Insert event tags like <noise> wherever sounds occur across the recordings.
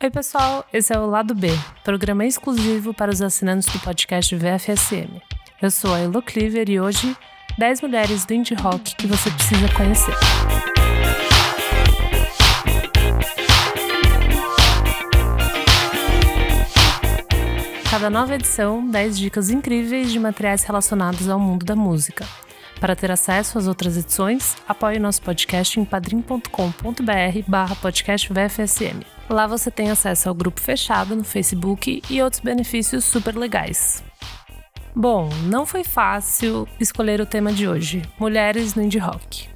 Oi, pessoal, esse é o Lado B, programa exclusivo para os assinantes do podcast VFSM. Eu sou a Elo Cleaver e hoje, 10 mulheres do indie rock que você precisa conhecer. Cada nova edição, 10 dicas incríveis de materiais relacionados ao mundo da música. Para ter acesso às outras edições, apoie nosso podcast em padrim.com.br barra podcast VFSM. Lá você tem acesso ao grupo fechado no Facebook e outros benefícios super legais. Bom, não foi fácil escolher o tema de hoje, mulheres no indie rock.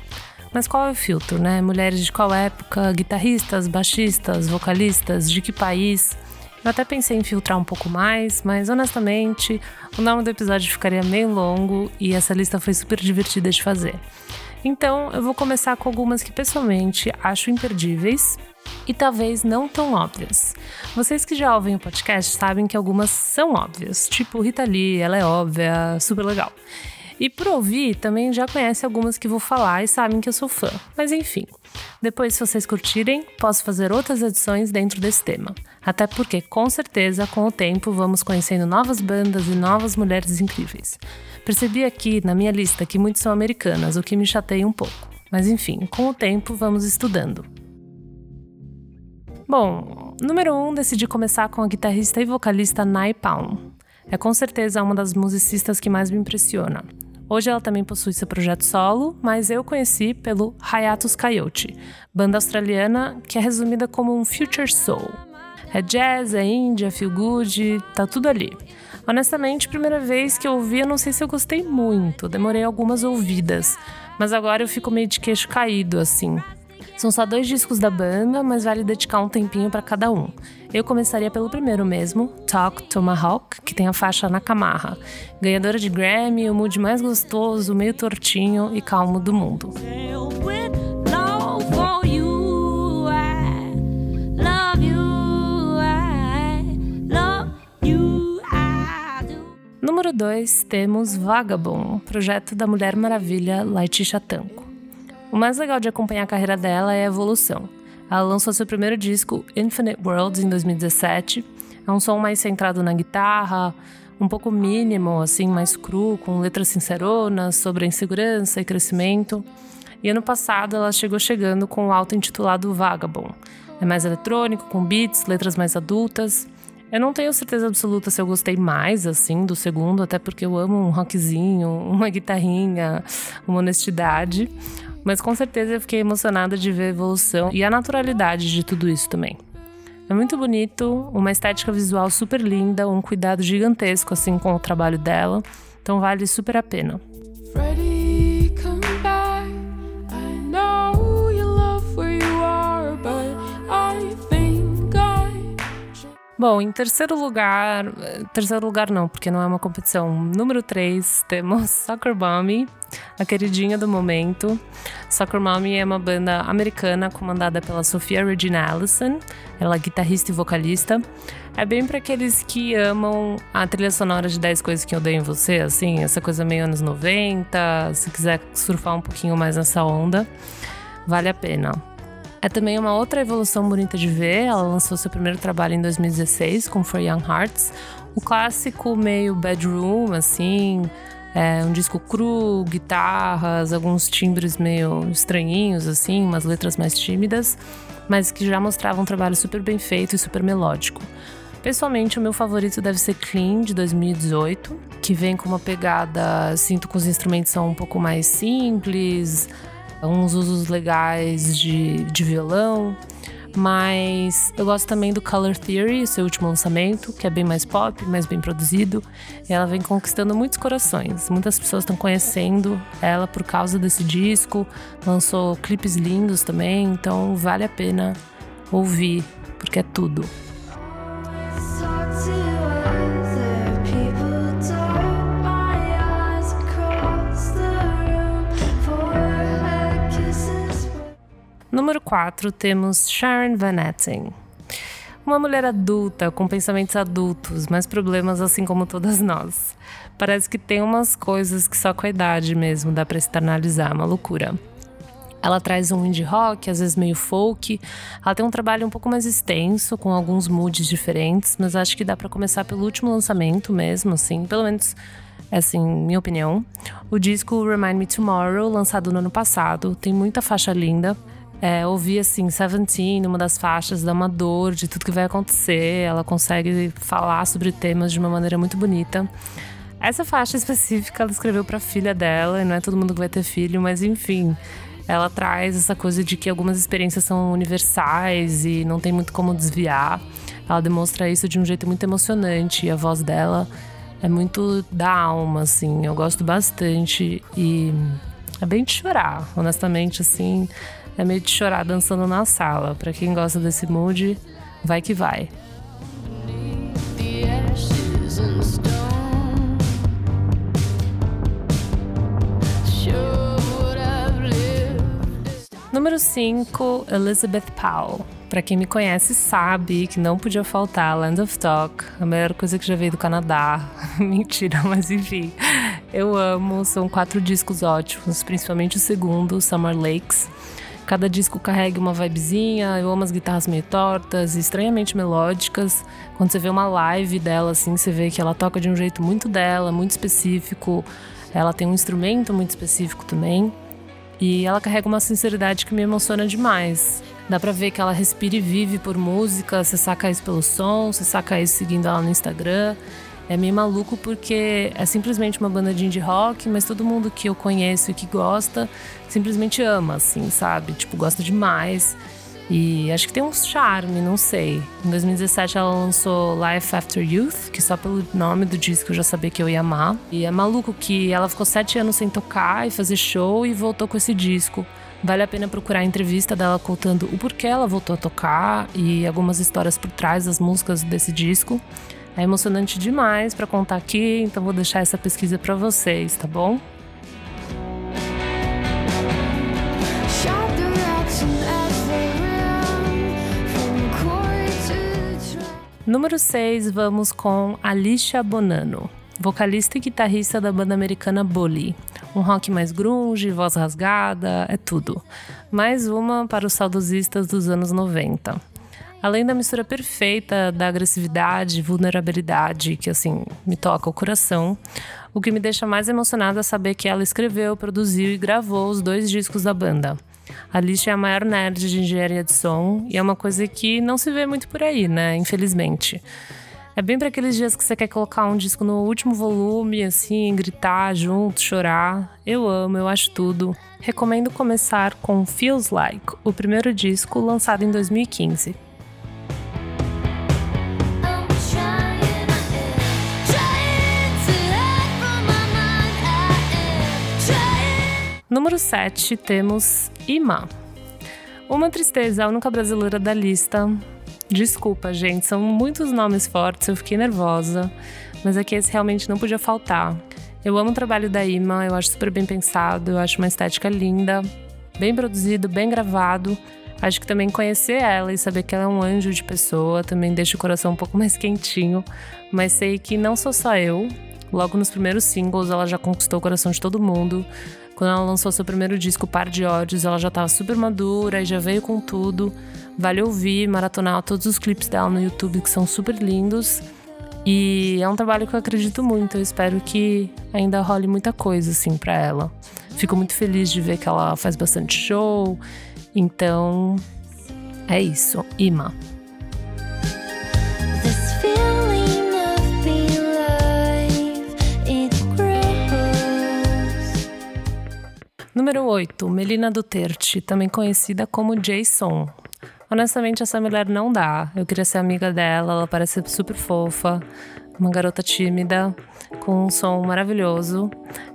Mas qual é o filtro, né? Mulheres de qual época, guitarristas, baixistas, vocalistas, de que país? Eu até pensei em filtrar um pouco mais, mas honestamente, o nome do episódio ficaria meio longo e essa lista foi super divertida de fazer. Então, eu vou começar com algumas que pessoalmente acho imperdíveis e talvez não tão óbvias. Vocês que já ouvem o podcast sabem que algumas são óbvias, tipo Rita Lee, ela é óbvia, super legal. E por ouvir, também já conhece algumas que vou falar e sabem que eu sou fã. Mas enfim, depois, se vocês curtirem, posso fazer outras edições dentro desse tema. Até porque, com certeza, com o tempo, vamos conhecendo novas bandas e novas mulheres incríveis. Percebi aqui na minha lista que muitas são americanas, o que me chateia um pouco. Mas enfim, com o tempo, vamos estudando. Bom, número 1, um, decidi começar com a guitarrista e vocalista Nai Palm. É com certeza uma das musicistas que mais me impressiona. Hoje ela também possui seu projeto solo, mas eu conheci pelo Hiatus Coyote, banda australiana que é resumida como um future soul. É jazz, é indie, é feel good, tá tudo ali. Honestamente, primeira vez que eu ouvi, eu não sei se eu gostei muito, demorei algumas ouvidas, mas agora eu fico meio de queixo caído assim. São só dois discos da banda, mas vale dedicar um tempinho para cada um. Eu começaria pelo primeiro mesmo, Talk Tomahawk, que tem a faixa na camarra. Ganhadora de Grammy, o mood mais gostoso, meio tortinho e calmo do mundo. Número 2, temos Vagabond, projeto da Mulher Maravilha Letitia Tanco. O mais legal de acompanhar a carreira dela é a evolução. Ela lançou seu primeiro disco, Infinite Worlds, em 2017. É um som mais centrado na guitarra, um pouco mínimo, assim, mais cru, com letras sinceronas sobre insegurança e crescimento. E ano passado ela chegou chegando com o álbum intitulado Vagabond. É mais eletrônico, com beats, letras mais adultas. Eu não tenho certeza absoluta se eu gostei mais, assim, do segundo, até porque eu amo um rockzinho, <laughs> uma guitarrinha, uma honestidade. Mas com certeza eu fiquei emocionada de ver a evolução e a naturalidade de tudo isso também. É muito bonito, uma estética visual super linda, um cuidado gigantesco assim com o trabalho dela, então vale super a pena. Bom, em terceiro lugar, terceiro lugar não, porque não é uma competição. Número 3, temos <laughs> Soccer Mommy, a queridinha do momento. Soccer Mommy é uma banda americana comandada pela Sofia Regina Allison. Ela é guitarrista e vocalista. É bem para aqueles que amam a trilha sonora de 10 coisas que eu dei em você, assim, essa coisa meio anos 90, se quiser surfar um pouquinho mais nessa onda, vale a pena. É também uma outra evolução bonita de ver. Ela lançou seu primeiro trabalho em 2016 com For Young Hearts, o clássico meio bedroom, assim, é um disco cru, guitarras, alguns timbres meio estranhinhos, assim, umas letras mais tímidas, mas que já mostravam um trabalho super bem feito e super melódico. Pessoalmente, o meu favorito deve ser Clean, de 2018, que vem com uma pegada, sinto que os instrumentos são um pouco mais simples, uns usos legais de, de violão. Mas eu gosto também do Color Theory, seu último lançamento, que é bem mais pop, mais bem produzido. E ela vem conquistando muitos corações. Muitas pessoas estão conhecendo ela por causa desse disco. Lançou clipes lindos também, então vale a pena ouvir, porque é tudo. Número 4, temos Sharon Van Etten. Uma mulher adulta, com pensamentos adultos, mas problemas assim como todas nós. Parece que tem umas coisas que só com a idade mesmo dá pra externalizar, uma loucura. Ela traz um indie rock, às vezes meio folk. Ela tem um trabalho um pouco mais extenso, com alguns moods diferentes, mas acho que dá para começar pelo último lançamento mesmo, assim, pelo menos assim, minha opinião. O disco Remind Me Tomorrow, lançado no ano passado, tem muita faixa linda. É, ouvi assim, Seventeen, uma das faixas, dá uma dor de tudo que vai acontecer. Ela consegue falar sobre temas de uma maneira muito bonita. Essa faixa específica ela escreveu para a filha dela, e não é todo mundo que vai ter filho, mas enfim, ela traz essa coisa de que algumas experiências são universais e não tem muito como desviar. Ela demonstra isso de um jeito muito emocionante e a voz dela é muito da alma, assim. Eu gosto bastante e é bem de chorar, honestamente, assim. É meio de chorar dançando na sala. Para quem gosta desse mood, vai que vai. Número 5, Elizabeth Powell. Para quem me conhece sabe que não podia faltar Land of Talk, a melhor coisa que já veio do Canadá. <laughs> Mentira, mas enfim. Eu amo, são quatro discos ótimos, principalmente o segundo, Summer Lakes. Cada disco carrega uma vibezinha, eu amo as guitarras meio tortas, estranhamente melódicas. Quando você vê uma live dela, assim, você vê que ela toca de um jeito muito dela, muito específico. Ela tem um instrumento muito específico também. E ela carrega uma sinceridade que me emociona demais. Dá pra ver que ela respira e vive por música, você saca isso pelo som, você saca isso seguindo ela no Instagram. É meio maluco porque é simplesmente uma banda de indie rock, mas todo mundo que eu conheço e que gosta simplesmente ama, assim, sabe? Tipo, gosta demais. E acho que tem um charme, não sei. Em 2017 ela lançou Life After Youth, que só pelo nome do disco eu já sabia que eu ia amar. E é maluco que ela ficou sete anos sem tocar e fazer show e voltou com esse disco. Vale a pena procurar a entrevista dela contando o porquê ela voltou a tocar e algumas histórias por trás das músicas desse disco. É emocionante demais para contar aqui, então vou deixar essa pesquisa para vocês, tá bom? Número 6, vamos com Alicia Bonanno, vocalista e guitarrista da banda americana Bully. Um rock mais grunge, voz rasgada, é tudo. Mais uma para os saudosistas dos anos 90. Além da mistura perfeita da agressividade e vulnerabilidade, que assim me toca o coração, o que me deixa mais emocionada é saber que ela escreveu, produziu e gravou os dois discos da banda. A Alicia é a maior nerd de engenharia de som e é uma coisa que não se vê muito por aí, né? Infelizmente. É bem para aqueles dias que você quer colocar um disco no último volume, assim, gritar junto, chorar. Eu amo, eu acho tudo. Recomendo começar com Feels Like, o primeiro disco lançado em 2015. Número 7, temos Ima. Uma tristeza, a única brasileira da lista. Desculpa, gente, são muitos nomes fortes, eu fiquei nervosa, mas é que esse realmente não podia faltar. Eu amo o trabalho da Ima, eu acho super bem pensado, eu acho uma estética linda, bem produzido, bem gravado. Acho que também conhecer ela e saber que ela é um anjo de pessoa também deixa o coração um pouco <laughs> mais quentinho, mas sei que não sou só eu. Logo nos primeiros singles, ela já conquistou o coração de todo mundo. Quando ela lançou seu primeiro disco, Par de Ódios, ela já estava super madura e já veio com tudo. Vale ouvir, maratonar todos os clipes dela no YouTube que são super lindos. E é um trabalho que eu acredito muito. Eu espero que ainda role muita coisa assim para ela. Fico muito feliz de ver que ela faz bastante show. Então, é isso. Ima. Número 8, Melina Duterte, também conhecida como Jason. Honestamente, essa mulher não dá. Eu queria ser amiga dela, ela parece super fofa, uma garota tímida, com um som maravilhoso.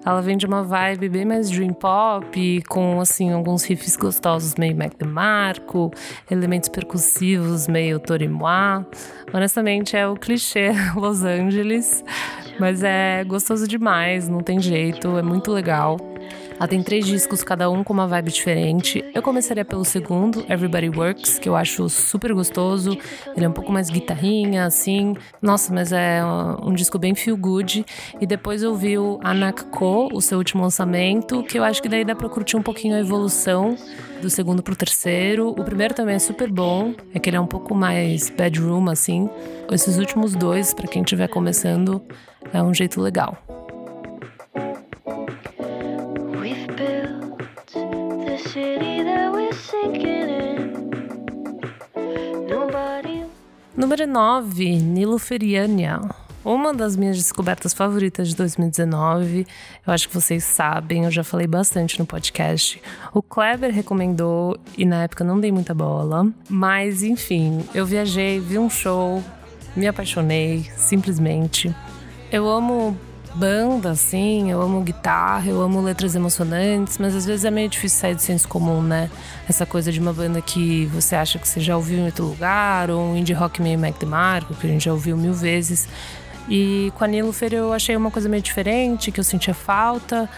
Ela vem de uma vibe bem mais dream pop, com assim alguns riffs gostosos meio Mac DeMarco, elementos percussivos meio Torimois. Honestamente, é o clichê <laughs> Los Angeles, mas é gostoso demais, não tem jeito, é muito legal. Ela tem três discos, cada um com uma vibe diferente. Eu começaria pelo segundo, Everybody Works, que eu acho super gostoso. Ele é um pouco mais guitarrinha, assim. Nossa, mas é um disco bem feel good. E depois eu vi o Anak Ko, o seu último lançamento, que eu acho que daí dá pra curtir um pouquinho a evolução do segundo pro terceiro. O primeiro também é super bom, é que ele é um pouco mais bedroom, assim. Esses últimos dois, para quem estiver começando, é um jeito legal. Número 9, Nilo Feriania. Uma das minhas descobertas favoritas de 2019. Eu acho que vocês sabem, eu já falei bastante no podcast. O Kleber recomendou e na época não dei muita bola. Mas enfim, eu viajei, vi um show, me apaixonei, simplesmente. Eu amo banda, assim, eu amo guitarra, eu amo letras emocionantes, mas às vezes é meio difícil sair do senso comum, né? Essa coisa de uma banda que você acha que você já ouviu em outro lugar, ou um indie rock meio Mac DeMarco, que a gente já ouviu mil vezes. E com a Nilufer eu achei uma coisa meio diferente, que eu sentia falta.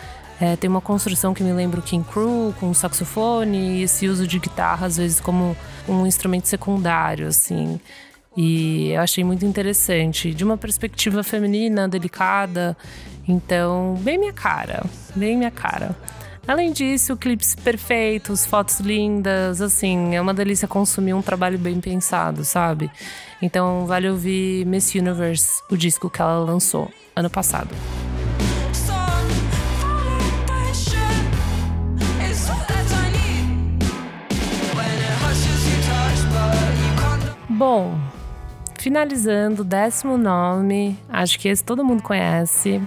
É, tem uma construção que me lembra o King Crew, com saxofone e esse uso de guitarra, às vezes, como um instrumento secundário, assim. E eu achei muito interessante, de uma perspectiva feminina, delicada. Então, bem minha cara, bem minha cara. Além disso, clipes perfeitos, fotos lindas, assim, é uma delícia consumir um trabalho bem pensado, sabe? Então, vale ouvir Miss Universe, o disco que ela lançou ano passado. Bom, finalizando, décimo nome, acho que esse todo mundo conhece,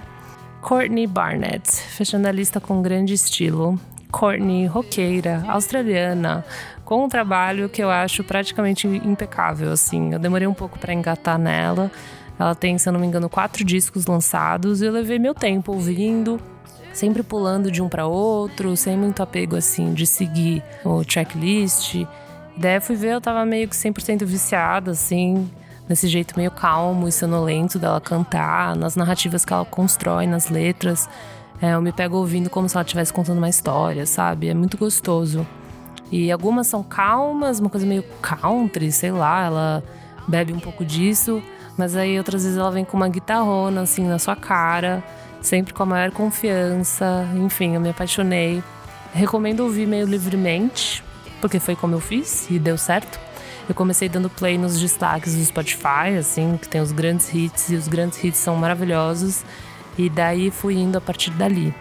Courtney Barnett, fechando a lista com grande estilo. Courtney, roqueira, australiana, com um trabalho que eu acho praticamente impecável, assim. Eu demorei um pouco para engatar nela. Ela tem, se eu não me engano, quatro discos lançados e eu levei meu tempo ouvindo, sempre pulando de um para outro, sem muito apego assim de seguir o checklist. Daí fui ver, eu tava meio que 100% viciada assim, nesse jeito meio calmo e sonolento dela cantar, nas narrativas que ela constrói, nas letras. É, eu me pego ouvindo como se ela estivesse contando uma história, sabe? É muito gostoso. E algumas são calmas, uma coisa meio country, sei lá, ela bebe um pouco disso, mas aí outras vezes ela vem com uma guitarrona assim na sua cara, sempre com a maior confiança. Enfim, eu me apaixonei. Recomendo ouvir meio livremente, porque foi como eu fiz e deu certo. Eu comecei dando play nos destaques do Spotify, assim, que tem os grandes hits e os grandes hits são maravilhosos. E daí fui indo a partir dali.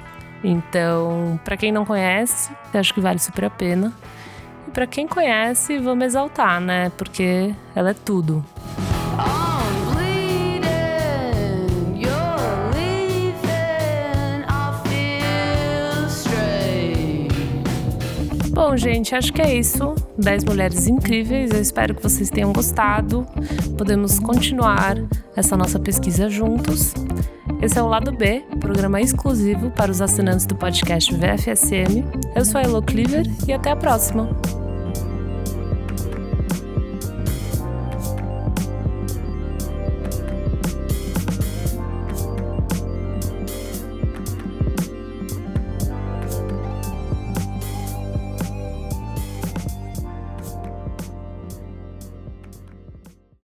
Então, para quem não conhece, acho que vale super a pena. E para quem conhece, vamos exaltar, né? Porque ela é tudo. Bom, gente, acho que é isso. 10 mulheres incríveis. Eu espero que vocês tenham gostado. Podemos continuar essa nossa pesquisa juntos. Esse é o Lado B, programa exclusivo para os assinantes do podcast VFSM. Eu sou a Elo Cleaver e até a próxima.